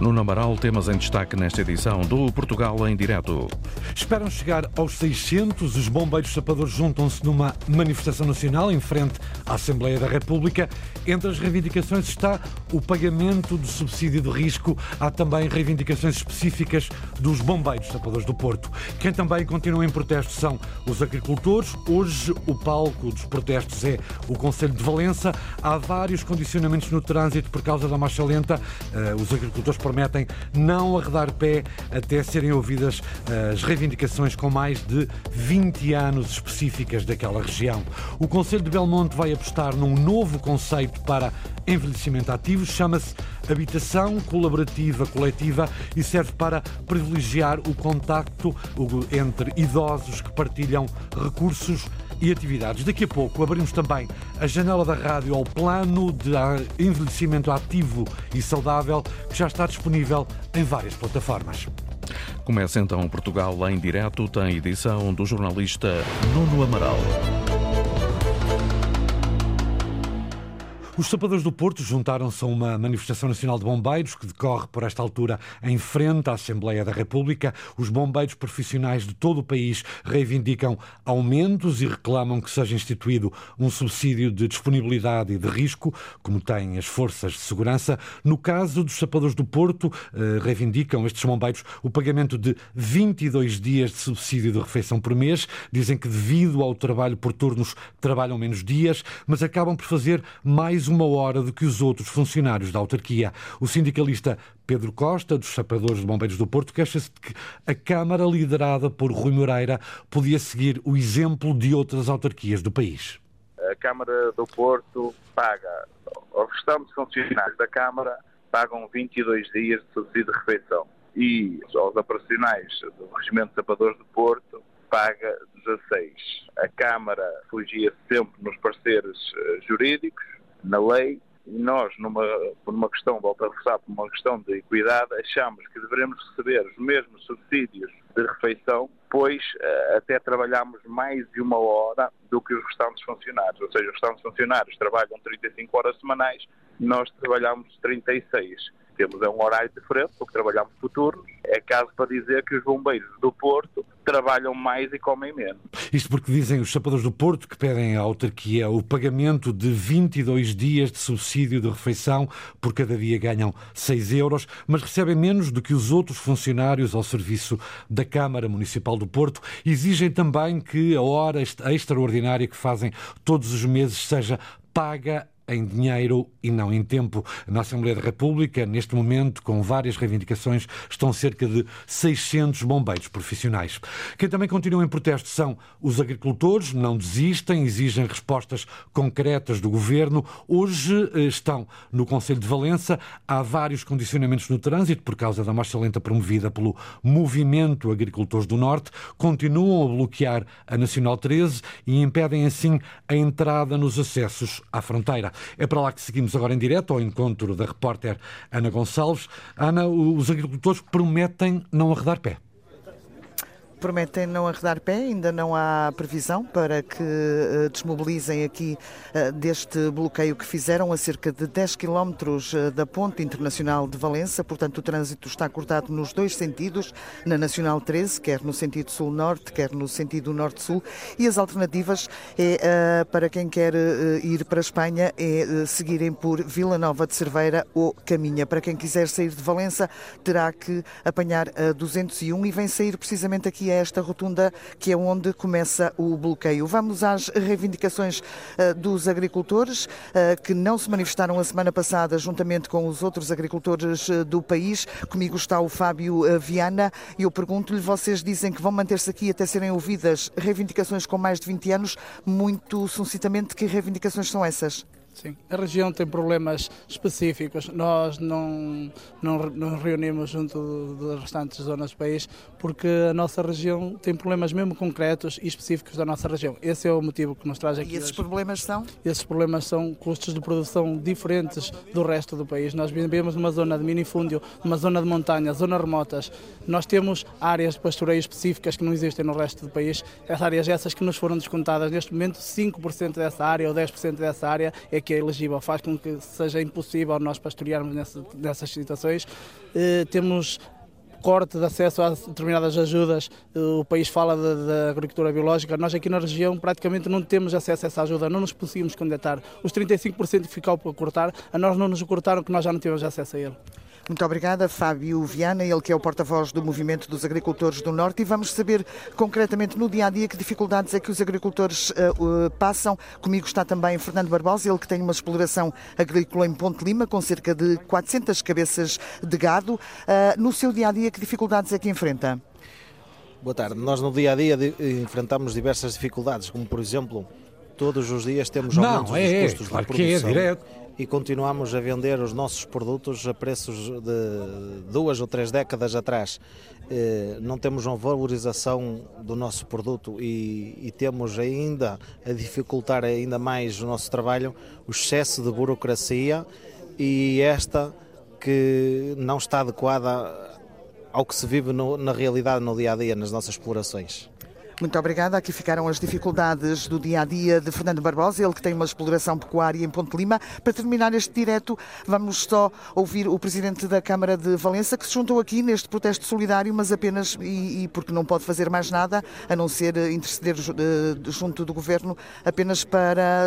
No Amaral, temas em destaque nesta edição do Portugal em Direto. Esperam chegar aos 600. Os bombeiros sapadores juntam-se numa manifestação nacional em frente à Assembleia da República. Entre as reivindicações está o pagamento do subsídio de risco. Há também reivindicações específicas dos bombeiros sapadores do Porto. Quem também continua em protesto são os agricultores. Hoje o palco dos protestos é o Conselho de Valença. Há vários condicionamentos no trânsito por causa da marcha lenta. Eh, os agricultores prometem não arredar pé até serem ouvidas eh, as reivindicações com mais de 20 anos específicas daquela região. O Conselho de Belmonte vai apostar num novo conceito para envelhecimento ativo, chama-se habitação colaborativa coletiva e serve para privilegiar o contacto entre idosos que partilham recursos e atividades. Daqui a pouco abrimos também a janela da rádio ao plano de envelhecimento ativo e saudável que já está disponível em várias plataformas. Começa então Portugal em direto, tem edição do jornalista Nuno Amaral. Os sapadores do Porto juntaram-se a uma manifestação nacional de bombeiros que decorre por esta altura em frente à Assembleia da República. Os bombeiros profissionais de todo o país reivindicam aumentos e reclamam que seja instituído um subsídio de disponibilidade e de risco, como têm as forças de segurança. No caso dos sapadores do Porto, eh, reivindicam estes bombeiros o pagamento de 22 dias de subsídio de refeição por mês. Dizem que devido ao trabalho por turnos trabalham menos dias, mas acabam por fazer mais uma hora do que os outros funcionários da autarquia. O sindicalista Pedro Costa, dos Sapadores de Bombeiros do Porto, queixa-se de que a Câmara, liderada por Rui Moreira, podia seguir o exemplo de outras autarquias do país. A Câmara do Porto paga, aos restantes funcionários da Câmara, pagam 22 dias de subsídio de refeição. E aos operacionais do Regimento de Sapadores do Porto, paga 16. A Câmara fugia sempre nos pareceres eh, jurídicos, na lei nós, numa, por uma questão, volto a reforçar, por uma questão de equidade, achamos que devemos receber os mesmos subsídios de refeição, pois uh, até trabalhamos mais de uma hora do que os restantes funcionários. Ou seja, os restantes funcionários trabalham 35 horas semanais, nós trabalhamos 36 temos é um horário diferente, porque trabalhamos futuros. É caso para dizer que os bombeiros do Porto trabalham mais e comem menos. Isto porque dizem os sapadores do Porto que pedem à autarquia o pagamento de 22 dias de subsídio de refeição, por cada dia ganham 6 euros, mas recebem menos do que os outros funcionários ao serviço da Câmara Municipal do Porto. Exigem também que a hora extraordinária que fazem todos os meses seja paga em dinheiro e não em tempo. Na Assembleia da República, neste momento, com várias reivindicações, estão cerca de 600 bombeiros profissionais. Quem também continua em protesto são os agricultores, não desistem, exigem respostas concretas do governo. Hoje eh, estão no Conselho de Valença. Há vários condicionamentos no trânsito por causa da marcha lenta promovida pelo Movimento Agricultores do Norte. Continuam a bloquear a Nacional 13 e impedem assim a entrada nos acessos à fronteira. É para lá que seguimos agora em direto ao encontro da repórter Ana Gonçalves. Ana, os agricultores prometem não arredar pé prometem não arredar pé, ainda não há previsão para que uh, desmobilizem aqui uh, deste bloqueio que fizeram a cerca de 10 quilómetros uh, da Ponte Internacional de Valença. Portanto, o trânsito está cortado nos dois sentidos, na Nacional 13, quer no sentido sul-norte, quer no sentido norte-sul. E as alternativas é para quem quer ir para a Espanha é seguirem por Vila Nova de Cerveira ou Caminha. Para quem quiser sair de Valença, terá que apanhar a 201 e vem sair precisamente aqui a esta rotunda que é onde começa o bloqueio. Vamos às reivindicações uh, dos agricultores uh, que não se manifestaram a semana passada juntamente com os outros agricultores uh, do país. Comigo está o Fábio Viana e eu pergunto-lhe, vocês dizem que vão manter-se aqui até serem ouvidas reivindicações com mais de 20 anos. Muito sucintamente, que reivindicações são essas? Sim, a região tem problemas específicos. Nós não, não, não reunimos junto das restantes zonas do país porque a nossa região tem problemas mesmo concretos e específicos da nossa região. Esse é o motivo que nos traz aqui. E esses hoje. problemas são? Esses problemas são custos de produção diferentes do resto do país. Nós vivemos numa zona de minifúndio, numa zona de montanha, zonas remotas. Nós temos áreas de pastoreio específicas que não existem no resto do país. As áreas essas que nos foram descontadas neste momento, 5% dessa área ou 10% dessa área é que é elegível, faz com que seja impossível nós pastorearmos nessa, nessas situações. Eh, temos corte de acesso a determinadas ajudas, o país fala da agricultura biológica, nós aqui na região praticamente não temos acesso a essa ajuda, não nos conseguimos candidatar. Os 35% que ficou para cortar, a nós não nos cortaram que nós já não tínhamos acesso a ele. Muito obrigada, Fábio Viana, ele que é o porta-voz do Movimento dos Agricultores do Norte, e vamos saber concretamente no dia a dia que dificuldades é que os agricultores uh, uh, passam. Comigo está também Fernando Barbosa, ele que tem uma exploração agrícola em Ponte Lima, com cerca de 400 cabeças de gado. Uh, no seu dia a dia, que dificuldades é que enfrenta? Boa tarde. Nós no dia a dia enfrentamos diversas dificuldades, como por exemplo, todos os dias temos aumentos Não, é, dos custos é, claro de produção. Que é, direto e continuamos a vender os nossos produtos a preços de duas ou três décadas atrás. Eh, não temos uma valorização do nosso produto e, e temos ainda a dificultar ainda mais o nosso trabalho, o excesso de burocracia e esta que não está adequada ao que se vive no, na realidade no dia a dia nas nossas explorações. Muito obrigada. Aqui ficaram as dificuldades do dia a dia de Fernando Barbosa, ele que tem uma exploração pecuária em Ponte Lima. Para terminar este direto, vamos só ouvir o presidente da Câmara de Valença, que se juntou aqui neste protesto solidário, mas apenas e, e porque não pode fazer mais nada a não ser interceder uh, junto do governo, apenas para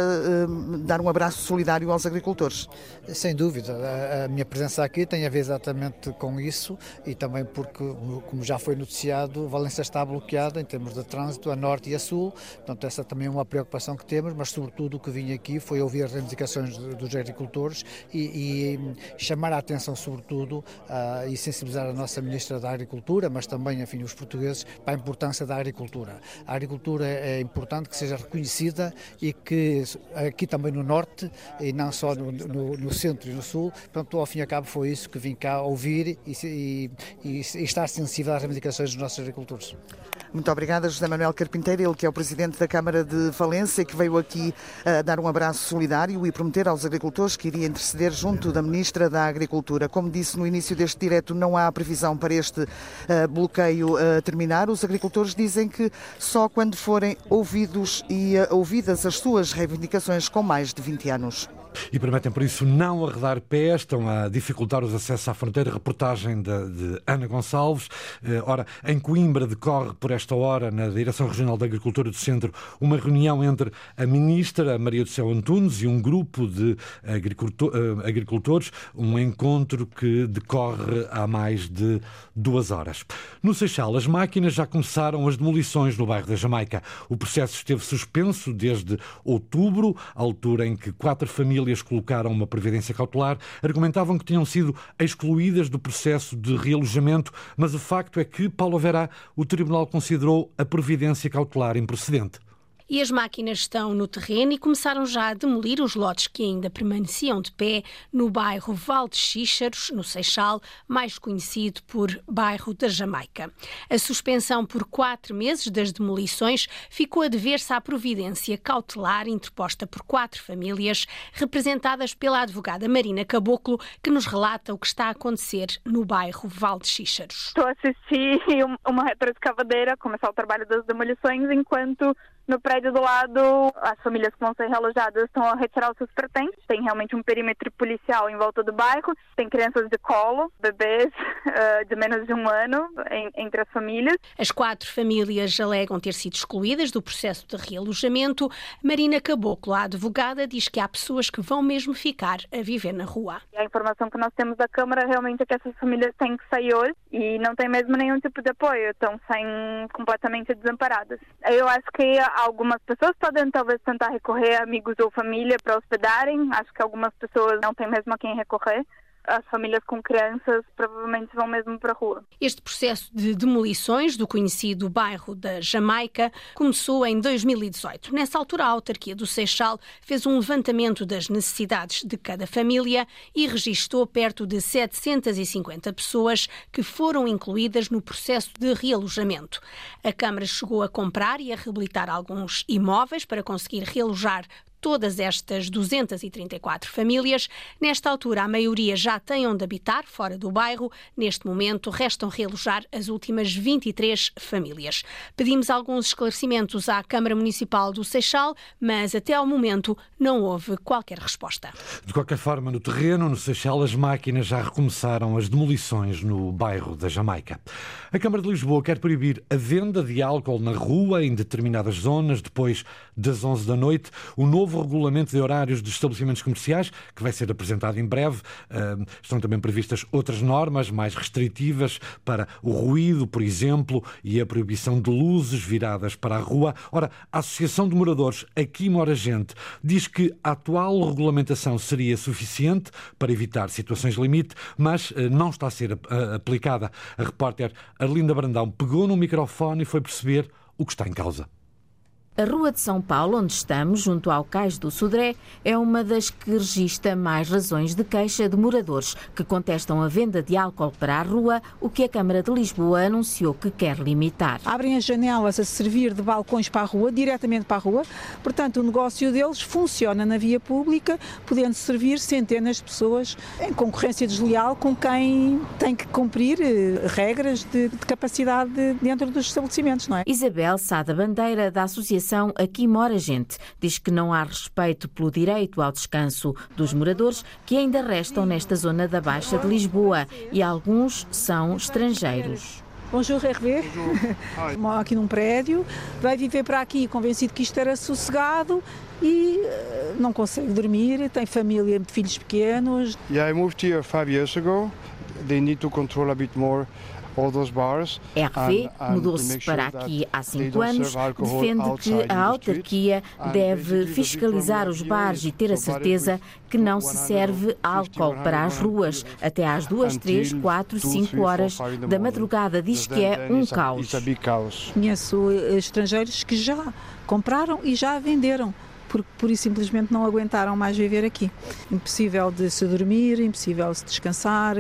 uh, dar um abraço solidário aos agricultores. Sem dúvida. A, a minha presença aqui tem a ver exatamente com isso e também porque, como já foi noticiado, Valença está bloqueada em termos de trânsito trânsito a norte e a sul, portanto essa também é uma preocupação que temos, mas sobretudo o que vim aqui foi ouvir as reivindicações dos agricultores e, e chamar a atenção sobretudo uh, e sensibilizar a nossa Ministra da Agricultura, mas também, enfim, os portugueses para a importância da agricultura. A agricultura é importante que seja reconhecida e que aqui também no norte e não só no, no, no centro e no sul, portanto ao fim e ao cabo foi isso que vim cá ouvir e, e, e estar sensível às reivindicações dos nossos agricultores. Muito obrigada, José Manuel Carpinteiro, ele que é o presidente da Câmara de Valência que veio aqui uh, dar um abraço solidário e prometer aos agricultores que iria interceder junto da Ministra da Agricultura. Como disse no início deste direto, não há previsão para este uh, bloqueio uh, terminar. Os agricultores dizem que só quando forem ouvidos e ouvidas as suas reivindicações com mais de 20 anos e permitem, por isso, não arredar pés, estão a dificultar os acessos à fronteira. Reportagem de, de, Ana Gonçalves. Eh, ora, em Coimbra decorre, por esta hora, na Direção Regional da Agricultura do Centro, uma reunião entre a ministra Maria do Céu Antunes e um grupo de eh, agricultores, um encontro que decorre há mais de duas horas. No Seixal, as máquinas já começaram as demolições no bairro da Jamaica. O processo esteve suspenso desde outubro, altura em que quatro famílias famílias colocaram uma previdência cautelar, argumentavam que tinham sido excluídas do processo de realojamento, mas o facto é que, Paulo Verá, o Tribunal considerou a previdência cautelar improcedente e as máquinas estão no terreno e começaram já a demolir os lotes que ainda permaneciam de pé no bairro Val de no Seixal, mais conhecido por bairro da Jamaica. A suspensão por quatro meses das demolições ficou a dever-se à providência cautelar interposta por quatro famílias, representadas pela advogada Marina Caboclo, que nos relata o que está a acontecer no bairro Val de. Estou a assistir uma retroescavadeira começar o trabalho das demolições enquanto no prédio do lado, as famílias que vão ser realojadas estão a retirar os seus pertences. Tem realmente um perímetro policial em volta do bairro. Tem crianças de colo, bebês uh, de menos de um ano em, entre as famílias. As quatro famílias alegam ter sido excluídas do processo de realojamento. Marina Caboclo, a advogada, diz que há pessoas que vão mesmo ficar a viver na rua. A informação que nós temos da Câmara realmente é que essas famílias têm que sair hoje e não têm mesmo nenhum tipo de apoio. Estão sem completamente desamparadas. Eu acho que algumas pessoas podem talvez tentar recorrer a amigos ou família para hospedarem. Acho que algumas pessoas não têm mesmo a quem recorrer. As famílias com crianças provavelmente vão mesmo para a rua. Este processo de demolições do conhecido bairro da Jamaica começou em 2018. Nessa altura, a autarquia do Seixal fez um levantamento das necessidades de cada família e registou perto de 750 pessoas que foram incluídas no processo de realojamento. A Câmara chegou a comprar e a reabilitar alguns imóveis para conseguir realojar todas estas 234 famílias. Nesta altura, a maioria já tem onde habitar, fora do bairro. Neste momento, restam realojar as últimas 23 famílias. Pedimos alguns esclarecimentos à Câmara Municipal do Seixal, mas até ao momento não houve qualquer resposta. De qualquer forma, no terreno, no Seixal, as máquinas já recomeçaram as demolições no bairro da Jamaica. A Câmara de Lisboa quer proibir a venda de álcool na rua em determinadas zonas depois das 11 da noite. O novo novo regulamento de horários dos estabelecimentos comerciais, que vai ser apresentado em breve. Estão também previstas outras normas mais restritivas para o ruído, por exemplo, e a proibição de luzes viradas para a rua. Ora, a Associação de Moradores Aqui Mora Gente diz que a atual regulamentação seria suficiente para evitar situações limite, mas eh, não está a ser aplicada. A repórter Arlinda Brandão pegou no microfone e foi perceber o que está em causa. A Rua de São Paulo, onde estamos, junto ao Cais do Sodré, é uma das que registra mais razões de queixa de moradores que contestam a venda de álcool para a rua, o que a Câmara de Lisboa anunciou que quer limitar. Abrem as janelas a servir de balcões para a rua, diretamente para a rua, portanto o negócio deles funciona na via pública, podendo servir centenas de pessoas em concorrência desleal com quem tem que cumprir eh, regras de, de capacidade dentro dos estabelecimentos, não é? Isabel Sada Bandeira, da Associação associação Aqui Mora Gente diz que não há respeito pelo direito ao descanso dos moradores que ainda restam nesta zona da Baixa de Lisboa e alguns são estrangeiros. Bonjour, Hervé. Mora aqui num prédio, vai viver para aqui convencido que isto era sossegado e eh, não consegue dormir, tem família, filhos pequenos. Yeah, I moved here five years ago. They need to control a bit more RV mudou-se para aqui há cinco anos, defende que a autarquia deve fiscalizar os bares e ter a certeza que não se serve álcool para as ruas até às duas, três, quatro, cinco horas da madrugada. Diz que é um caos. Conheço eh, estrangeiros que já compraram e já venderam porque por e simplesmente não aguentaram mais viver aqui. Impossível de se dormir, impossível de se descansar,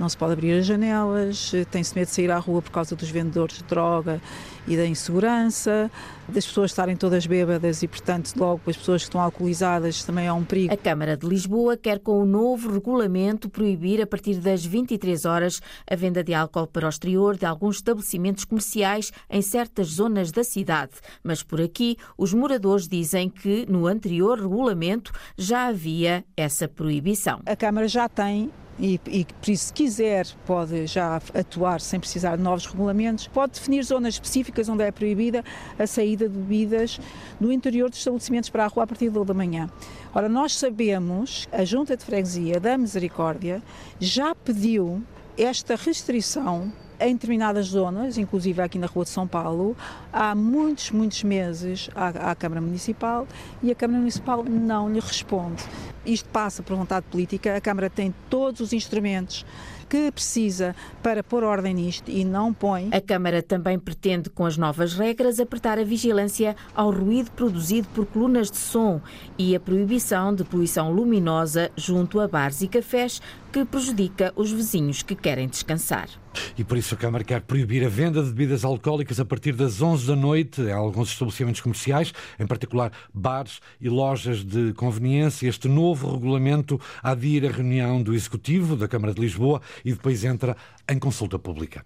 não se pode abrir as janelas, tem-se medo de sair à rua por causa dos vendedores de droga e da insegurança, das pessoas estarem todas bêbadas e, portanto, logo as pessoas que estão alcoolizadas também é um perigo. A Câmara de Lisboa quer, com o novo regulamento, proibir a partir das 23 horas a venda de álcool para o exterior de alguns estabelecimentos comerciais em certas zonas da cidade. Mas por aqui, os moradores dizem que no anterior regulamento já havia essa proibição. A Câmara já tem e, e por isso, se quiser, pode já atuar sem precisar de novos regulamentos, pode definir zonas específicas onde é proibida a saída de bebidas no interior dos estabelecimentos para a rua a partir da manhã. Ora, nós sabemos, a Junta de Freguesia da Misericórdia já pediu esta restrição em determinadas zonas, inclusive aqui na Rua de São Paulo, há muitos, muitos meses à, à Câmara Municipal e a Câmara Municipal não lhe responde. Isto passa por vontade política, a Câmara tem todos os instrumentos que precisa para pôr ordem nisto e não põe. A Câmara também pretende, com as novas regras, apertar a vigilância ao ruído produzido por colunas de som e a proibição de poluição luminosa junto a bares e cafés que prejudica os vizinhos que querem descansar. E por isso a Câmara quer proibir a venda de bebidas alcoólicas a partir das 11 da noite em alguns estabelecimentos comerciais, em particular bares e lojas de conveniência. Este novo regulamento ir à reunião do Executivo da Câmara de Lisboa e depois entra em consulta pública.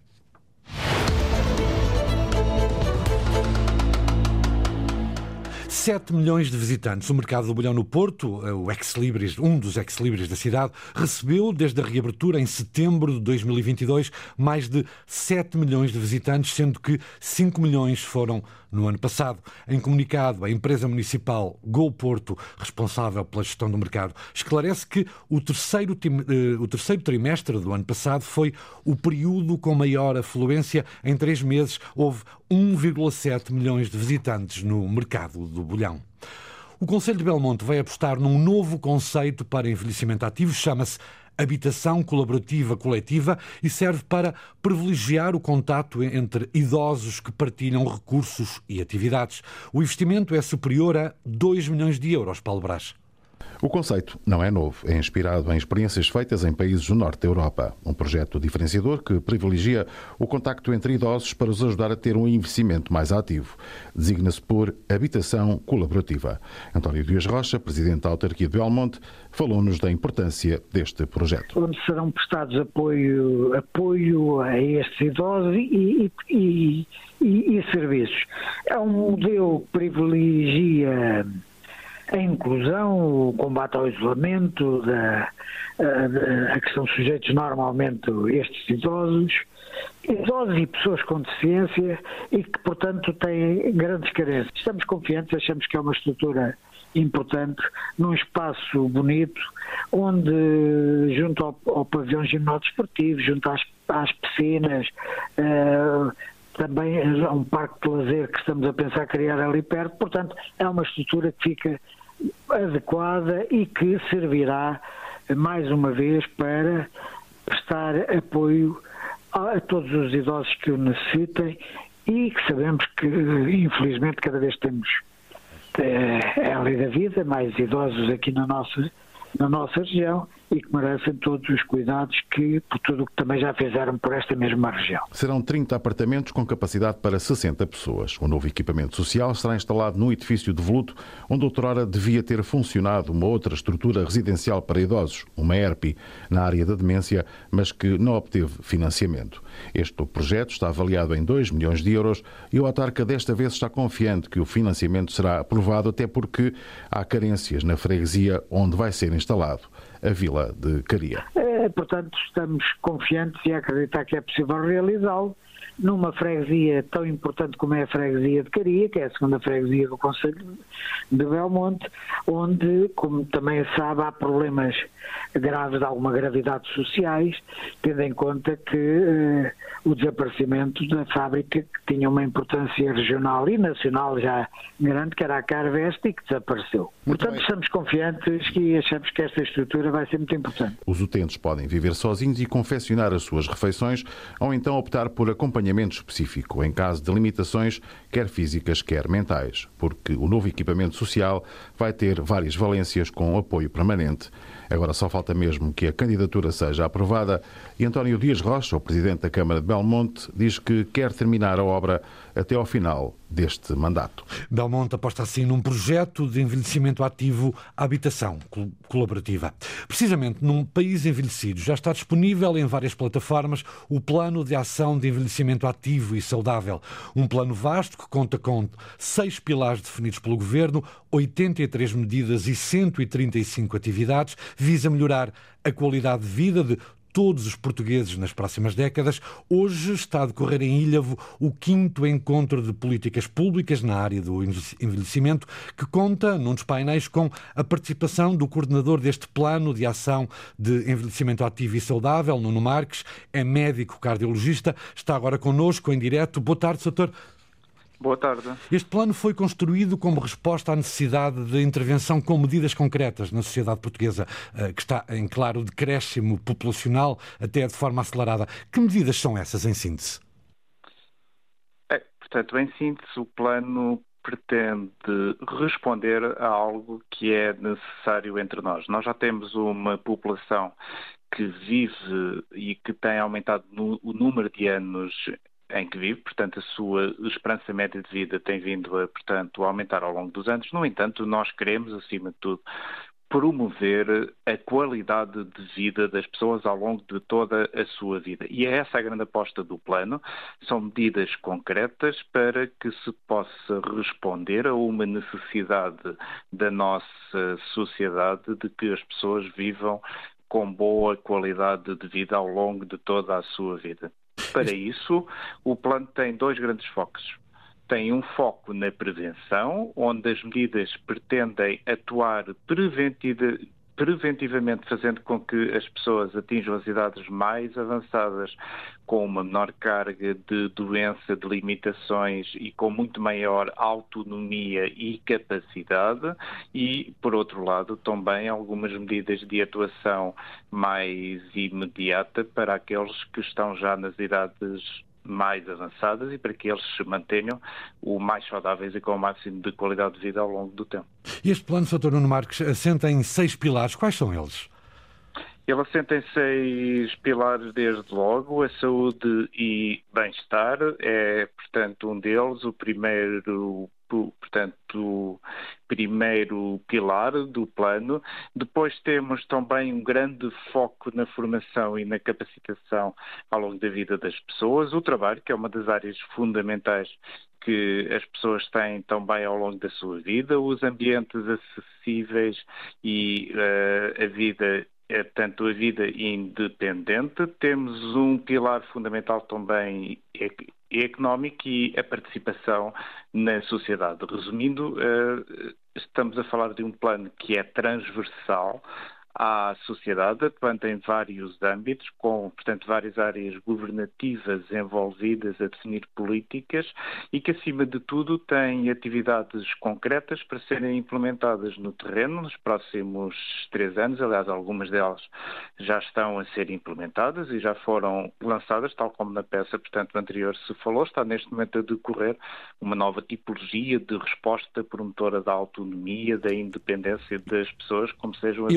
7 milhões de visitantes. O mercado do bolhão no Porto, eh, o ex-libris, um dos ex-libris da cidade, recebeu desde a reabertura em setembro de 2022 mais de 7 milhões de visitantes, sendo que 5 milhões foram no ano passado. Em comunicado, a empresa municipal Gol Porto, responsável pela gestão do mercado, esclarece que o terceiro, eh, o terceiro trimestre do ano passado foi o período com maior afluência. Em três meses, houve 1,7 milhões de visitantes no mercado do bolhão. O Conselho de Belmonte vai apostar num novo conceito para envelhecimento ativo, chama-se habitação colaborativa coletiva e serve para privilegiar o contato entre idosos que partilham recursos e atividades. O investimento é superior a 2 milhões de euros, Paulo Brás. O conceito não é novo, é inspirado em experiências feitas em países do norte da Europa. Um projeto diferenciador que privilegia o contacto entre idosos para os ajudar a ter um investimento mais ativo. Designa-se por habitação colaborativa. António Dias Rocha, presidente da autarquia de Belmonte, falou-nos da importância deste projeto. Onde serão prestados apoio, apoio a estes idosos e, e, e, e serviços. É um modelo que privilegia a inclusão, o combate ao isolamento, da, a, a que são sujeitos normalmente estes idosos, idosos e pessoas com deficiência e que, portanto, têm grandes carências. Estamos confiantes, achamos que é uma estrutura importante, num espaço bonito, onde, junto ao, ao pavilhão gimnodesportivo, junto às, às piscinas, uh, também é um parque de lazer que estamos a pensar criar ali perto, portanto, é uma estrutura que fica adequada e que servirá mais uma vez para prestar apoio a, todos os idosos que o necessitem e que sabemos que, infelizmente, cada vez temos é a lei da vida, mais idosos aqui na nossa, na nossa região e que merecem todos os cuidados que, por tudo o que também já fizeram por esta mesma região. Serão 30 apartamentos com capacidade para 60 pessoas. O novo equipamento social será instalado no edifício de Voluto, onde outrora devia ter funcionado uma outra estrutura residencial para idosos, uma ERPI, na área da demência, mas que não obteve financiamento. Este projeto está avaliado em 2 milhões de euros e o autarca desta vez está confiante que o financiamento será aprovado, até porque há carências na freguesia onde vai ser instalado a Vila de Caria. É, portanto, estamos confiantes e acreditar que é possível realizá-lo numa freguesia tão importante como é a freguesia de Caria, que é a segunda freguesia do Conselho de Belmonte, onde, como também sabe, há problemas graves de alguma gravidade sociais, tendo em conta que eh, o desaparecimento da fábrica que tinha uma importância regional e nacional já grande, que era a Carveste, e que desapareceu. Muito Portanto, bem. estamos confiantes e achamos que esta estrutura vai ser muito importante. Os utentes podem viver sozinhos e confeccionar as suas refeições ou então optar por acompanhamento específico em caso de limitações, quer físicas, quer mentais, porque o novo equipamento social vai ter várias valências com apoio permanente. Agora só falta mesmo que a candidatura seja aprovada e António Dias Rocha, o presidente da Câmara de Belmonte, diz que quer terminar a obra até ao final deste mandato. Belmonte aposta assim num projeto de envelhecimento ativo habitação colaborativa. Precisamente num país envelhecido, já está disponível em várias plataformas o Plano de Ação de Envelhecimento Ativo e Saudável. Um plano vasto que conta com seis pilares definidos pelo Governo, 83 medidas e 135 atividades, visa melhorar a qualidade de vida de todos os portugueses nas próximas décadas, hoje está a decorrer em Ilhavo o quinto encontro de políticas públicas na área do envelhecimento, que conta, num dos painéis, com a participação do coordenador deste plano de ação de envelhecimento ativo e saudável, Nuno Marques, é médico cardiologista, está agora connosco em direto. Boa tarde, doutor. Boa tarde. Este plano foi construído como resposta à necessidade de intervenção com medidas concretas na sociedade portuguesa, eh, que está em claro decréscimo populacional, até de forma acelerada. Que medidas são essas, em síntese? É, portanto, em síntese, o plano pretende responder a algo que é necessário entre nós. Nós já temos uma população que vive e que tem aumentado o número de anos em que vive, portanto, a sua esperança média de vida tem vindo a, portanto, aumentar ao longo dos anos. No entanto, nós queremos, acima de tudo, promover a qualidade de vida das pessoas ao longo de toda a sua vida. E é essa a grande aposta do plano. São medidas concretas para que se possa responder a uma necessidade da nossa sociedade de que as pessoas vivam com boa qualidade de vida ao longo de toda a sua vida. Para isso, o plano tem dois grandes focos. Tem um foco na prevenção, onde as medidas pretendem atuar preventiva, preventivamente fazendo com que as pessoas atinjam as idades mais avançadas com uma menor carga de doença, de limitações e com muito maior autonomia e capacidade. E, por outro lado, também algumas medidas de atuação mais imediata para aqueles que estão já nas idades mais avançadas e para que eles se mantenham o mais saudáveis e com o máximo de qualidade de vida ao longo do tempo. E este plano, Sr. Nuno Marques, assenta em seis pilares. Quais são eles? Ele assenta em seis pilares desde logo. A saúde e bem-estar é, portanto, um deles. O primeiro portanto, primeiro pilar do plano. Depois temos também um grande foco na formação e na capacitação ao longo da vida das pessoas. O trabalho, que é uma das áreas fundamentais que as pessoas têm também ao longo da sua vida, os ambientes acessíveis e uh, a vida é, portanto, a vida independente. Temos um pilar fundamental também económico e a participação na sociedade. Resumindo, eh, estamos a falar de um plano que é transversal à sociedade, atuando em vários âmbitos, com, portanto, várias áreas governativas envolvidas a definir políticas e que, acima de tudo, tem atividades concretas para serem implementadas no terreno nos próximos três anos. Aliás, algumas delas já estão a ser implementadas e já foram lançadas, tal como na peça, portanto, anterior se falou. Está neste momento a decorrer uma nova tipologia de resposta promotora da autonomia, da independência das pessoas, como sejam as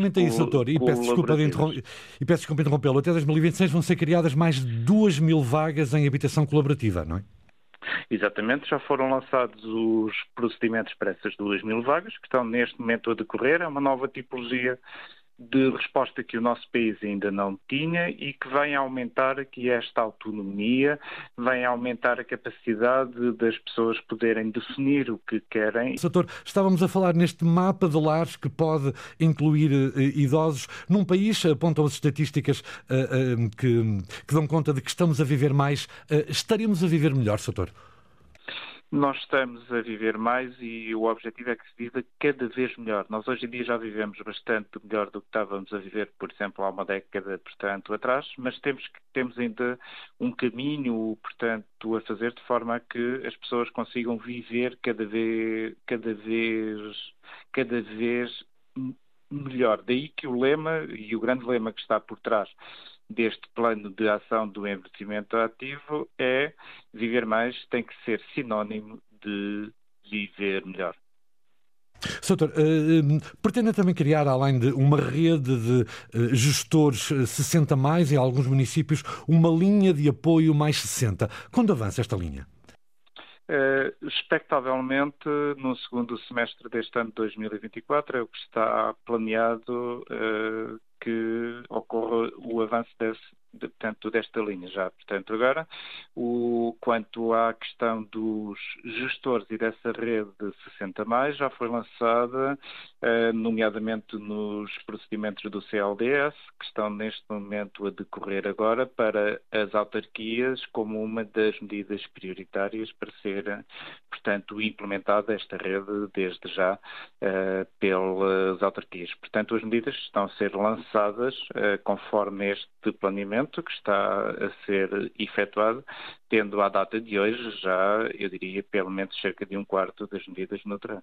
precisamente a isso, doutor, e peço desculpa de e peço desculpa de interrompê-lo. Até 2026 vão ser criadas mais de 2 mil vagas em habitação colaborativa, não é? Exatamente, já foram lançados os procedimentos para essas 2 mil vagas, que estão neste momento a decorrer. É uma nova tipologia de resposta que o nosso país ainda não tinha e que vem aumentar aqui esta autonomia, vem aumentar a capacidade das pessoas poderem definir o que querem. Doutor, estávamos a falar neste mapa de lares que pode incluir uh, idosos num país, apontam as estatísticas uh, uh, que, que, dão conta de que estamos a viver mais. estaremos a viver melhor, doutor? Nós estamos a viver mais e o objetivo é que se viva cada vez melhor. Nós hoje em dia já vivemos bastante melhor do que estávamos a viver, por exemplo, há uma década, portanto, atrás, mas temos, temos ainda um caminho, portanto, a fazer de forma a que as pessoas consigam viver cada vez, cada vez, cada vez melhor. Daí que o lema e o grande lema que está por trás deste plano de ação do envelhecimento ativo é viver mais tem que ser sinónimo de viver melhor. Soutor, uh, pretende também criar, além de uma rede de uh, gestores 60 mais em alguns municípios, uma linha de apoio mais 60. Quando avança esta linha? Uh, expectavelmente no segundo semestre deste ano de 2024 é o que está planeado uh, que ocorra o avanço desse, de, portanto, desta linha já. Portanto, agora, o, quanto à questão dos gestores e dessa rede de 60 mais, já foi lançada, eh, nomeadamente nos procedimentos do CLDS, que estão neste momento a decorrer agora para as autarquias como uma das medidas prioritárias para ser, portanto, implementada esta rede desde já eh, pelas autarquias. Portanto, as medidas estão a ser lançadas eh, conforme este planeamento que está a ser efetuado, tendo à data de hoje já, eu diria, pelo menos cerca de um quarto das medidas no terreno.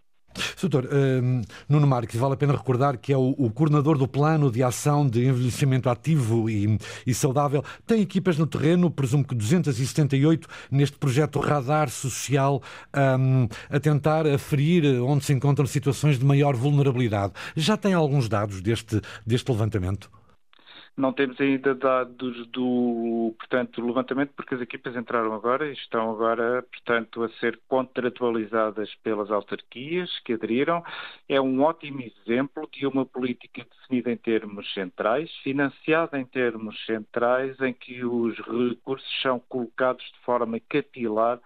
Doutor, uh, Nuno Marques, vale a pena recordar que é o, o, coordenador do Plano de Ação de Envelhecimento Ativo e, e, Saudável. Tem equipas no terreno, presumo que 278, neste projeto Radar Social, um, a tentar aferir onde se encontram situações de maior vulnerabilidade. Já tem alguns dados deste, deste levantamento? Não temos ainda dados do, portanto, do levantamento, porque as equipas entraram agora e estão agora, portanto, a ser contratualizadas pelas autarquias que aderiram. É um ótimo exemplo de uma política definida em termos centrais, financiada em termos centrais, em que os recursos são colocados de forma capilar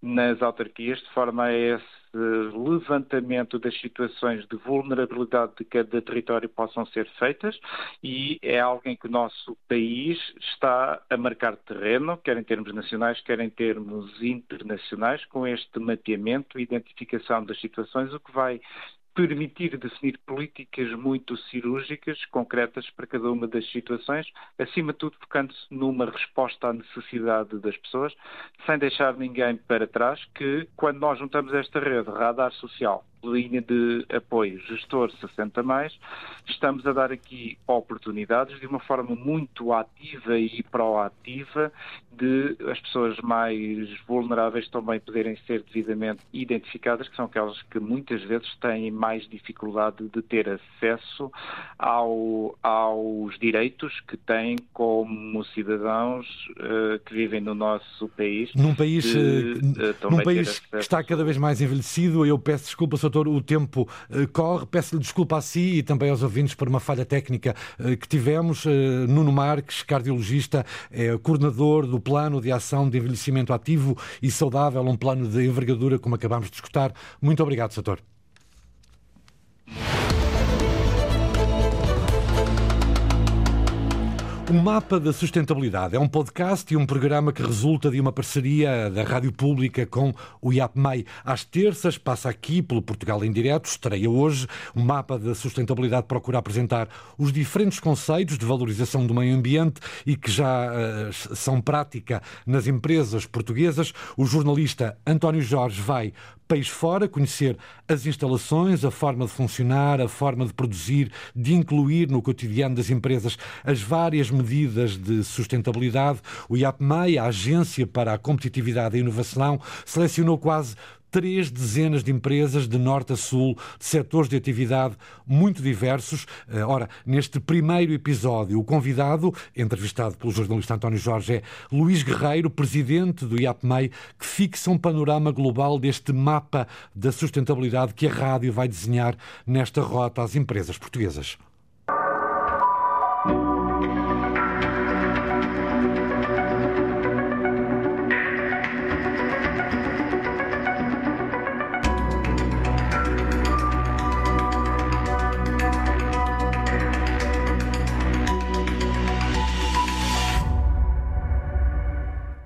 nas autarquias, de forma a esse levantamento das situações de vulnerabilidade de cada território possam ser feitas e é algo em que o nosso país está a marcar terreno, quer em termos nacionais, quer em termos internacionais, com este mapeamento e identificação das situações, o que vai permitir definir políticas muito cirúrgicas, concretas para cada uma das situações, acima de tudo focando-se numa resposta à necessidade das pessoas, sem deixar ninguém para trás, que quando nós juntamos esta rede radar social linha de apoio gestor 60 mais, estamos a dar aqui oportunidades de uma forma muito ativa e proativa de as pessoas mais vulneráveis também poderem ser devidamente identificadas, que são aquelas que muitas vezes têm mais dificuldade de ter acesso ao, aos direitos que têm como cidadãos uh, que vivem no nosso país. Num país, de, uh, num país que está cada vez mais envelhecido, eu peço desculpa, Doutor, o tempo uh, corre, peço-lhe desculpa a si e também aos ouvintes por uma falha técnica que tivemos. Nuno Marques, cardiologista, é coordenador do Plano de Ação de Envelhecimento Ativo e Saudável, um plano de envergadura, como acabámos de escutar. Muito obrigado, Sator. O Mapa da Sustentabilidade é um podcast e um programa que resulta de uma parceria da Rádio Pública com o IAPMEI. Às terças, passa aqui pelo Portugal em Direto, estreia hoje. O Mapa da Sustentabilidade procura apresentar os diferentes conceitos de valorização do meio ambiente e que já uh, são prática nas empresas portuguesas. O jornalista António Jorge vai país fora, conhecer as instalações, a forma de funcionar, a forma de produzir, de incluir no cotidiano das empresas as várias medidas de sustentabilidade. O IAPMEI, a Agência para a Competitividade e Inovação, selecionou quase três dezenas de empresas de norte a sul, de setores de atividade muito diversos. Eh, ora, neste primeiro episódio, o convidado, entrevistado pelo jornalista António Jorge, é Luís Guerreiro, presidente do IAPMEI, que fixa um panorama global deste mapa da sustentabilidade que a rádio vai desenhar nesta rota às empresas portuguesas.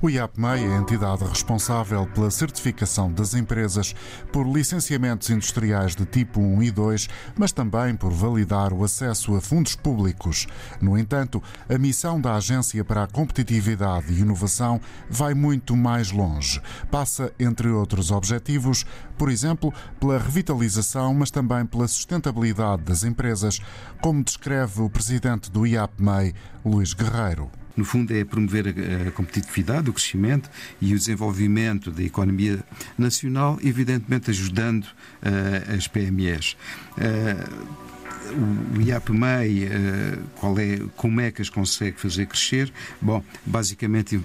O IAPMEI é a entidade responsável pela certificação das empresas por licenciamentos industriais de tipo 1 e 2, mas também por validar o acesso a fundos públicos. No entanto, a missão da Agência para a Competitividade e Inovação vai muito mais longe. Passa, entre outros objetivos, por exemplo, pela revitalização, mas também pela sustentabilidade das empresas, como descreve o presidente do IAPMEI, Luís Guerreiro. No fundo, é promover a, competitividade, o crescimento e o desenvolvimento da economia nacional, evidentemente ajudando uh, as PMEs. Uh, o IAPMEI, uh, qual é, como é que as consegue fazer crescer? Bom, basicamente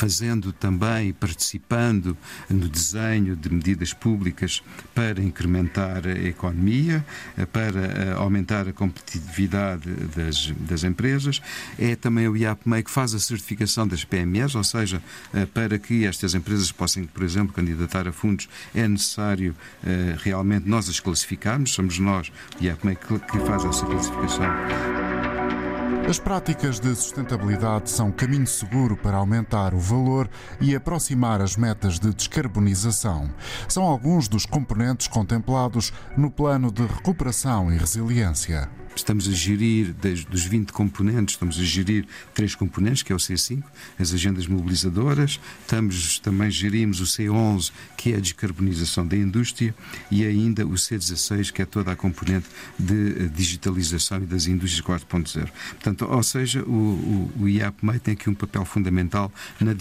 fazendo também, participando no desenho de medidas públicas para incrementar a economia, eh, para eh, aumentar a competitividade das, das empresas. É também o IAPMEI que faz a certificação das PMEs, ou seja, eh, para que estas empresas possam, por exemplo, candidatar a fundos, é necessário realmente nós as classificarmos, somos nós, o IAPMEI, que faz essa classificação. As práticas de sustentabilidade são caminho seguro para aumentar o valor e aproximar as metas de descarbonização. São alguns dos componentes contemplados no Plano de Recuperação e Resiliência. Estamos a gerir, dos 20 componentes, estamos a gerir três componentes, que é o C5, as agendas mobilizadoras, estamos, também gerimos o C11, que é a descarbonização da indústria, e ainda o C16, que é toda a componente de eh, digitalização e das indústrias 4.0. Portanto, ou seja, o, o, o IAPMEI tem aqui um papel fundamental na,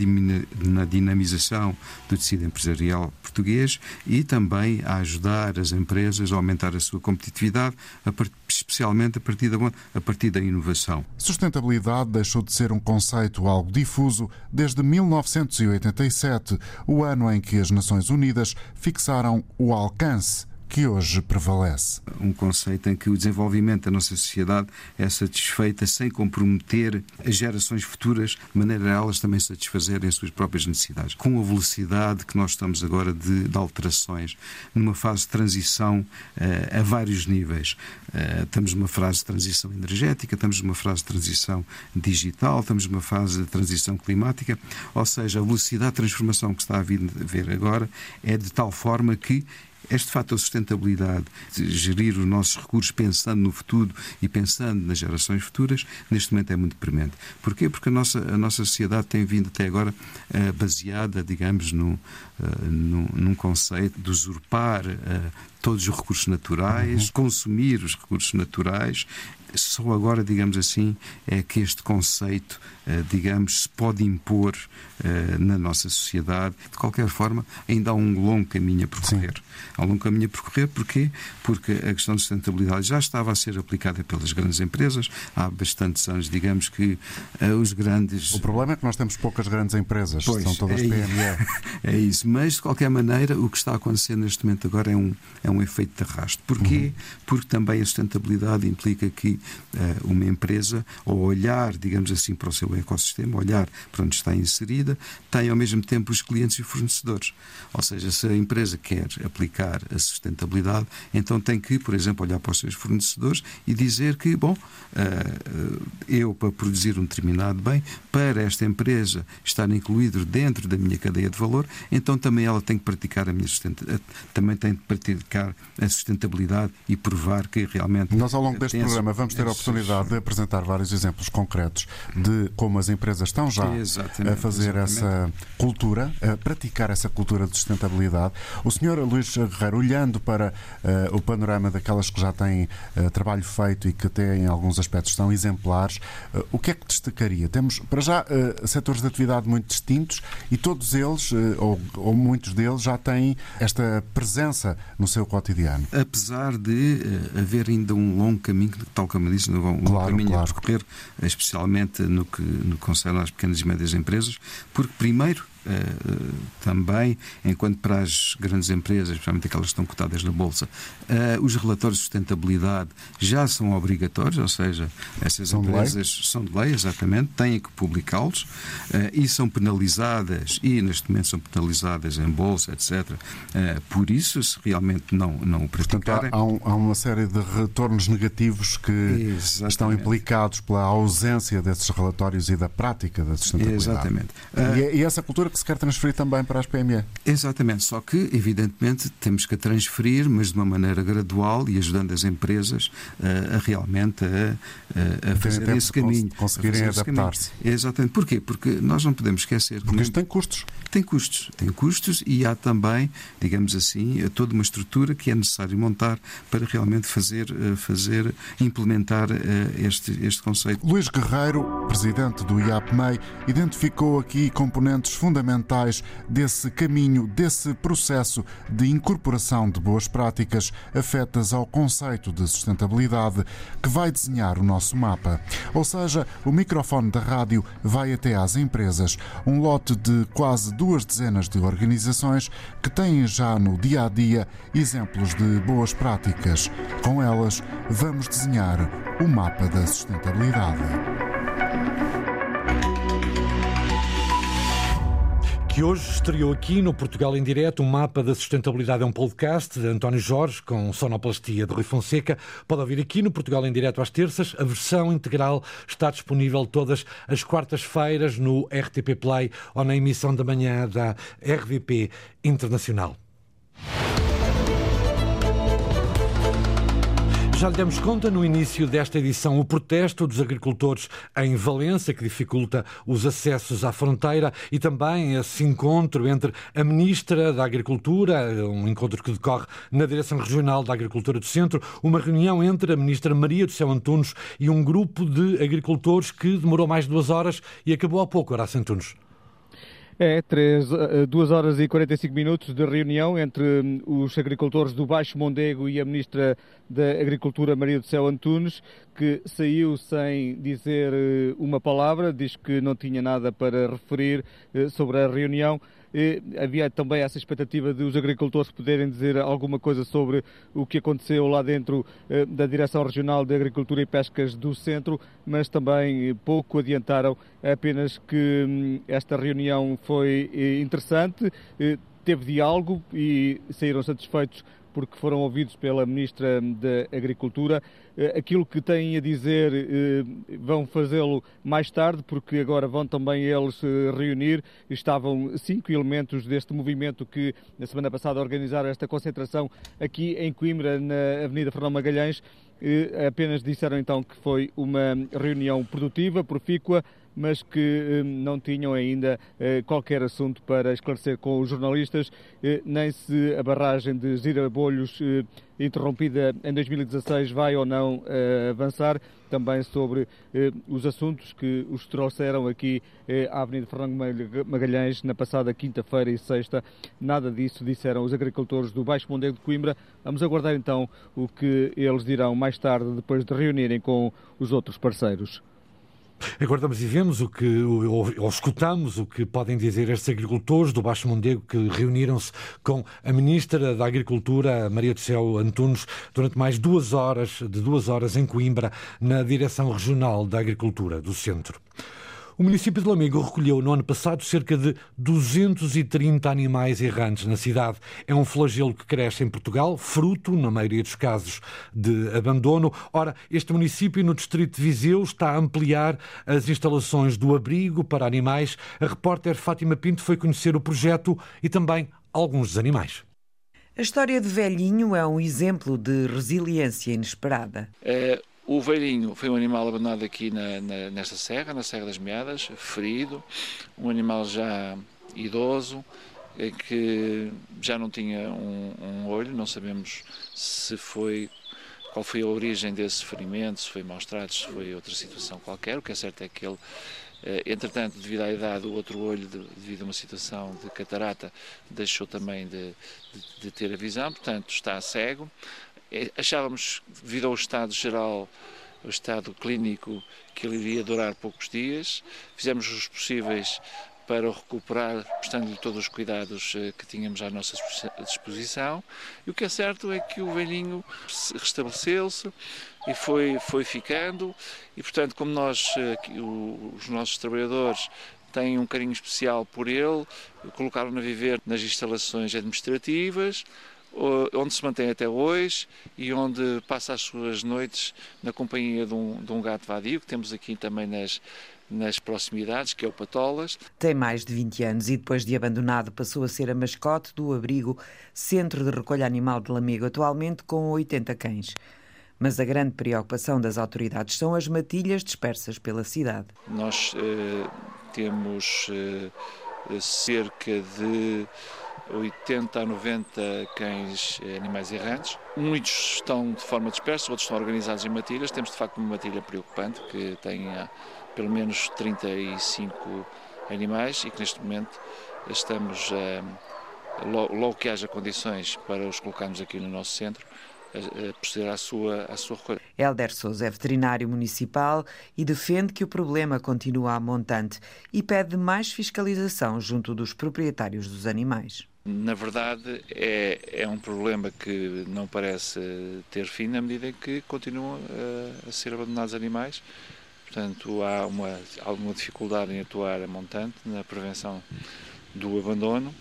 na dinamização do tecido empresarial português e também a ajudar as empresas a aumentar a sua competitividade, especialmente a partir da a partir da inovação. Sustentabilidade deixou de ser um conceito algo difuso desde 1987, o ano em que as Nações Unidas fixaram o alcance que hoje prevalece. Um conceito em que o desenvolvimento da nossa sociedade é satisfeita sem comprometer as gerações futuras, de maneira a elas também satisfazerem as suas próprias necessidades. Com a velocidade que nós estamos agora de, de alterações, numa fase de transição uh, a vários níveis. Uh, estamos numa fase de transição energética, estamos numa fase de transição digital, estamos numa fase de transição climática, ou seja, a velocidade de transformação que está a vir agora é de tal forma que este fator de sustentabilidade, de gerir os nossos recursos pensando no futuro e pensando nas gerações futuras, neste momento é muito premente. Porquê? Porque a nossa, a nossa sociedade tem vindo até agora uh, baseada, digamos, no, uh, no, num conceito de usurpar uh, todos os recursos naturais, uhum. consumir os recursos naturais só agora, digamos assim, é que este conceito, eh, digamos, se pode impor eh, na nossa sociedade. De qualquer forma, ainda há um longo caminho a percorrer. Sim. Há um longo caminho a percorrer, porquê? Porque a questão de sustentabilidade já estava a ser aplicada pelas grandes empresas há bastantes anos, digamos que eh, os grandes... O problema é que nós temos poucas grandes empresas, pois, são todas é, PME. É isso, mas de qualquer maneira, o que está a acontecer neste momento agora é um, é um efeito de arrasto. Porquê? Uhum. Porque também a sustentabilidade implica que uma empresa, ao olhar, digamos assim, para o seu ecossistema, olhar para onde está inserida, tem ao mesmo tempo os clientes e os fornecedores. Ou seja, se a empresa quer aplicar a sustentabilidade, então tem que, por exemplo, olhar para os seus fornecedores e dizer que, bom, uh, eu para produzir um determinado bem, para esta empresa estar incluído dentro da minha cadeia de valor, então também ela tem que praticar a minha sustentabilidade, também tem que praticar a sustentabilidade e provar que realmente. Nós, ao longo deste programa, vamos ter a oportunidade de apresentar vários exemplos concretos de como as empresas estão já exatamente, a fazer exatamente. essa cultura, a praticar essa cultura de sustentabilidade. O senhor Luís Guerreiro, olhando para uh, o panorama daquelas que já têm uh, trabalho feito e que têm, em alguns aspectos, são exemplares, uh, o que é que destacaria? Temos, para já, setores de atividade muito distintos e todos eles, ou, ou muitos deles, já têm esta presença no seu cotidiano. Apesar de haver ainda um longo caminho, tal como disse, um claro, caminho claro. a percorrer, especialmente no que, no que concerne às pequenas e médias empresas, porque primeiro Uh, também, enquanto para as grandes empresas, especialmente aquelas que estão cotadas na Bolsa, uh, os relatórios de sustentabilidade já são obrigatórios, ou seja, essas são empresas de são de lei, exatamente, têm que publicá-los uh, e são penalizadas, e neste momento são penalizadas em Bolsa, etc., por isso, se realmente não, não o praticarem. Portanto, há, um, há uma série de retornos negativos que exatamente. estão implicados pela ausência desses relatórios e da prática da sustentabilidade. Exatamente. E, e essa cultura que se quer transferir também para as PME. Exatamente, só que, evidentemente, temos que a transferir, mas de uma maneira gradual e ajudando as empresas uh, a realmente a, a, a fazer esse caminho. Conseguirem adaptar-se. Exatamente. Porquê? Porque nós não podemos esquecer. Porque isto tem custos. Tem custos. Tem custos e há também, digamos assim, toda uma estrutura que é necessário montar para realmente fazer, eh, fazer implementar eh, este, este conceito. Luís Guerreiro, presidente do IAPMEI, identificou aqui componentes fundamentais fundamentais desse caminho, desse processo de incorporação de boas práticas afetas ao conceito de sustentabilidade que vai desenhar o nosso mapa. Ou seja, o microfone da rádio vai até às empresas, um lote de quase duas dezenas de organizações que têm já no dia a dia exemplos de boas práticas. Com elas, vamos desenhar o mapa da sustentabilidade. Que hoje estreou aqui no Portugal em Direto. O mapa da sustentabilidade é um podcast de António Jorge, com sonoplastia de Rui Fonseca. Pode ouvir aqui no Portugal em Direto às terças. A versão integral está disponível todas as quartas-feiras no RTP Play ou na emissão da manhã da RVP Internacional. Já lhe demos conta no início desta edição o protesto dos agricultores em Valença, que dificulta os acessos à fronteira, e também esse encontro entre a Ministra da Agricultura, um encontro que decorre na Direção Regional da Agricultura do Centro, uma reunião entre a Ministra Maria do Céu Antunes e um grupo de agricultores que demorou mais de duas horas e acabou há pouco, Horácio Antunes. É, três, eh, duas horas e 45 minutos de reunião entre hum, os agricultores do Baixo Mondego e a Ministra da Agricultura, Maria do Céu Antunes, que saiu sem dizer eh, uma palavra, diz que não tinha nada para referir eh, sobre a reunião havia também essa expectativa de os agricultores poderem dizer alguma coisa sobre o que aconteceu lá dentro eh, da Direção Regional de Agricultura e Pescas do Centro, mas também pouco adiantaram, apenas que hum, esta reunião foi eh, interessante, eh, teve diálogo e saíram satisfeitos porque foram ouvidos pela Ministra da Agricultura. Eh, aquilo que têm a dizer eh, vão fazê-lo mais tarde, porque agora vão também eles reunir. Estavam cinco elementos deste movimento que na semana passada organizaram esta concentração aqui em Coimbra, na Avenida Fernão Magalhães. Apenas disseram então que foi uma reunião produtiva, profícua, mas que não tinham ainda qualquer assunto para esclarecer com os jornalistas, nem se a barragem de Zirabolhos interrompida em 2016 vai ou não avançar, também sobre os assuntos que os trouxeram aqui à Avenida Fernando Magalhães na passada quinta-feira e sexta. Nada disso disseram os agricultores do Baixo Mondego de Coimbra. Vamos aguardar então o que eles dirão mais tarde, depois de reunirem com os outros parceiros. Aguardamos e vemos o que, ou, ou, escutamos o que podem dizer estes agricultores do Baixo Mondego que reuniram-se com a Ministra da Agricultura, Maria do Céu Antunes, durante mais duas horas, de duas horas em Coimbra, na Direção Regional da Agricultura do Centro. O município de Lamego recolheu no ano passado cerca de 230 animais errantes na cidade. É um flagelo que cresce em Portugal, fruto, na maioria dos casos, de abandono. Ora, este município no distrito de Viseu está a ampliar as instalações do abrigo para animais. A repórter Fátima Pinto foi conhecer o projeto e também alguns dos animais. A história de Velhinho é um exemplo de resiliência inesperada. É, o velhinho foi um animal abandonado aqui na, na, nesta serra, na Serra das Meadas, ferido, um animal já idoso, eh, que já não tinha um, um olho, não sabemos se foi qual foi a origem desse ferimento, se foi maus tratos, se foi outra situação qualquer. O que é certo é que ele, eh, entretanto, devido à idade, o outro olho, devido a uma situação de catarata, deixou também de, de, de ter a visão, portanto, está cego. É, achávamos, devido ao estado geral, o estado clínico, que ele iria durar poucos dias. Fizemos os possíveis para o recuperar, prestando-lhe todos os cuidados eh, que tínhamos à nossa disposição. E o que é certo é que o velhinho restabeleceu-se e foi, foi ficando, e portanto, como nós, eh, os nossos trabalhadores, têm um carinho especial por ele, colocaram-no a viver nas instalações administrativas, onde se mantém até hoje e onde passa as suas noites na companhia de um, de um gato vadio, que temos aqui também nas, nas proximidades, que é o Patolas. Tem mais de 20 anos e depois de abandonado passou a ser a mascote do abrigo Centro de Recolha Animal de Lamego, atualmente com 80 cães. Mas a grande preocupação das autoridades são as matilhas dispersas pela cidade. Nós eh, temos eh, cerca de 80 a 90 cães eh, animais errantes. Muitos estão de forma dispersa, outros estão organizados em matilhas. Temos de facto uma matilha preocupante que tem eh, pelo menos 35 animais e que neste momento estamos, eh, logo que haja condições para os colocarmos aqui no nosso centro, a proceder à sua, à sua recolha. Helder Souza é veterinário municipal e defende que o problema continua a montante e pede mais fiscalização junto dos proprietários dos animais. Na verdade, é, é um problema que não parece ter fim na medida em que continuam a, a ser abandonados animais. Portanto, há uma, alguma dificuldade em atuar a montante na prevenção do abandono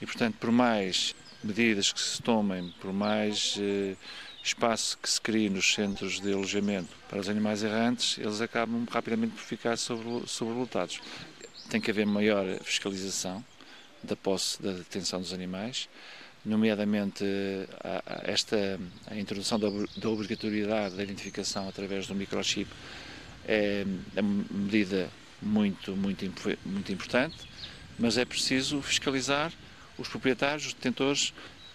e, portanto, por mais medidas que se tomem, por mais eh, espaço que se crie nos centros de alojamento para os animais errantes, eles acabam rapidamente por ficar sobre, sobrelotados. Tem que haver maior fiscalização da posse da detenção dos animais, nomeadamente a, a esta a introdução da, da, obrigatoriedade da identificação através do microchip é, é uma medida muito, muito, muito importante, mas é preciso fiscalizar os proprietários, os detentores,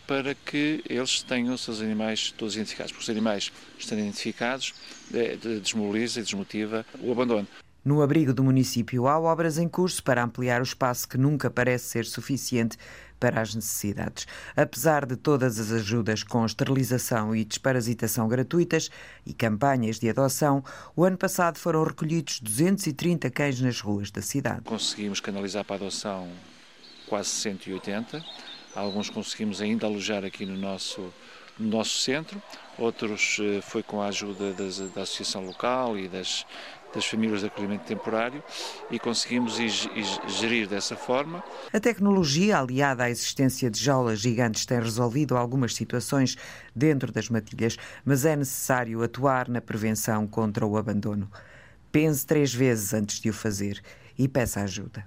para que eles tenham os seus animais todos identificados, porque os animais estando identificados é, desmobiliza e desmotiva o abandono. No abrigo do município há obras em curso para ampliar o espaço que nunca parece ser suficiente para as necessidades. Apesar de todas as ajudas com esterilização e desparasitação gratuitas e campanhas de adoção, o ano passado foram recolhidos 230 cães nas ruas da cidade. Conseguimos canalizar para a adoção quase 180. Alguns conseguimos ainda alojar aqui no nosso, no nosso centro, outros eh, foi com a ajuda das, da associação local e das, das famílias de acolhimento temporário e conseguimos gerir dessa forma. A tecnologia, aliada à existência de jaulas gigantes, tem resolvido algumas situações dentro das matilhas, mas é necessário atuar na prevenção contra o abandono. Pense três vezes antes de o fazer e peça ajuda.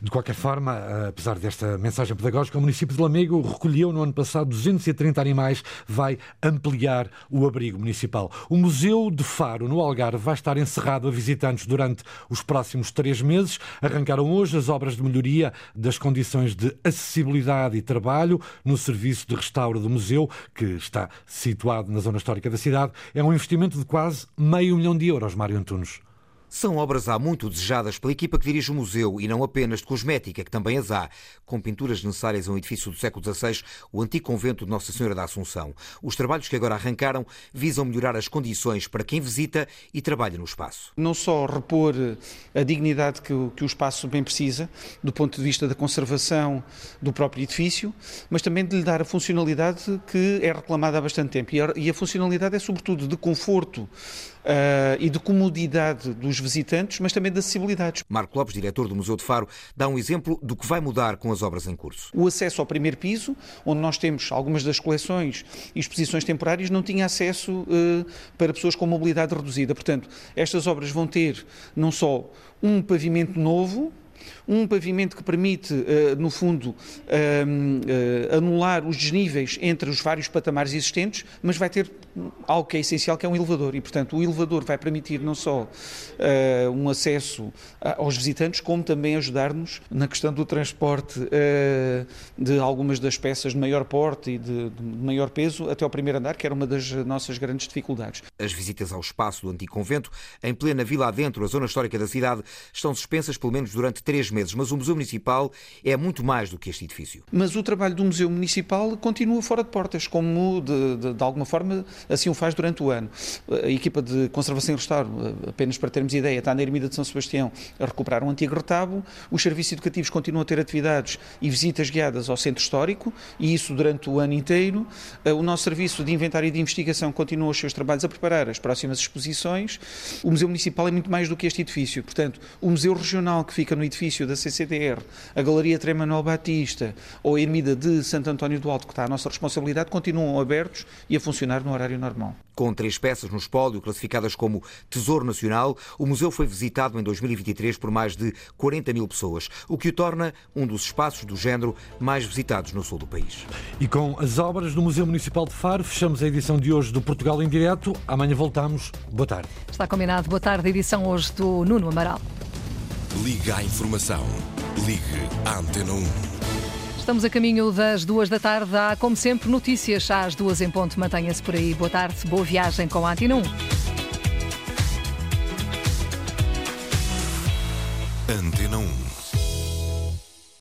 De qualquer forma, apesar desta mensagem pedagógica, o município de Lamego recolheu no ano passado 230 animais, vai ampliar o abrigo municipal. O Museu de Faro, no Algarve, vai estar encerrado a visitantes durante os próximos três meses. Arrancaram hoje as obras de melhoria das condições de acessibilidade e trabalho no serviço de restauro do museu, que está situado na zona histórica da cidade. É um investimento de quase meio milhão de euros, Mário Antunes. São obras há muito desejadas pela equipa que dirige o museu e não apenas de cosmética, que também as há. Com pinturas necessárias a um edifício do século XVI, o antigo convento de Nossa Senhora da Assunção. Os trabalhos que agora arrancaram visam melhorar as condições para quem visita e trabalha no espaço. Não só repor a dignidade que o, que o espaço bem precisa, do ponto de vista da conservação do próprio edifício, mas também de lhe dar a funcionalidade que é reclamada há bastante tempo. E a, e a funcionalidade é sobretudo de conforto uh, e de comodidade dos visitantes, mas também de acessibilidades. Marco Lopes, diretor do Museu de Faro, dá um exemplo do que vai mudar com as obras em curso. O acesso ao primeiro piso, onde nós temos algumas das coleções e exposições temporárias, não tinha acesso uh, para pessoas com mobilidade reduzida. Portanto, estas obras vão ter não só um pavimento novo, um pavimento que permite, uh, no fundo, anular os desníveis entre os vários patamares existentes, mas vai ter algo que é essencial, que é um elevador. E, portanto, o elevador vai permitir não só uh, um acesso aos visitantes, como também ajudar-nos na questão do transporte uh, de algumas das peças de maior porte e de, de, maior peso até ao primeiro andar, que era uma das nossas grandes dificuldades. As visitas ao espaço do antigo convento, em plena vila adentro, a zona histórica da cidade, estão suspensas pelo menos durante três meses, mas o Museu Municipal é muito mais do que este edifício. Mas o trabalho do Museu Municipal continua fora de portas, como de, de, de alguma forma assim o faz durante o ano. A equipa de conservação e restauro, apenas para termos ideia, está na Ermida de São Sebastião a recuperar um antigo retábulo. Os serviços educativos continuam a ter atividades e visitas guiadas ao centro histórico, e isso durante o ano inteiro. O nosso serviço de inventário e de investigação continua os seus trabalhos a preparar as próximas exposições. O Museu Municipal é muito mais do que este edifício. Portanto, o Museu Regional que fica no edifício da CCDR, a Galeria Trem Manuel Batista ou a Ermida de Santo António do Alto, que está à nossa responsabilidade, continuam abertos e a funcionar no horário normal. Com três peças no espólio classificadas como Tesouro Nacional, o museu foi visitado em 2023 por mais de 40 mil pessoas, o que o torna um dos espaços do género mais visitados no sul do país. E com as obras do Museu Municipal de Faro, fechamos a edição de hoje do Portugal em Direto. Amanhã voltamos. Boa tarde. Está combinado. Boa tarde. Edição hoje do Nuno Amaral. Liga à informação. Ligue à Antena 1. Estamos a caminho das duas da tarde. Há, como sempre, notícias às duas em ponto. Mantenha-se por aí. Boa tarde, boa viagem com a Antena 1. Antena 1.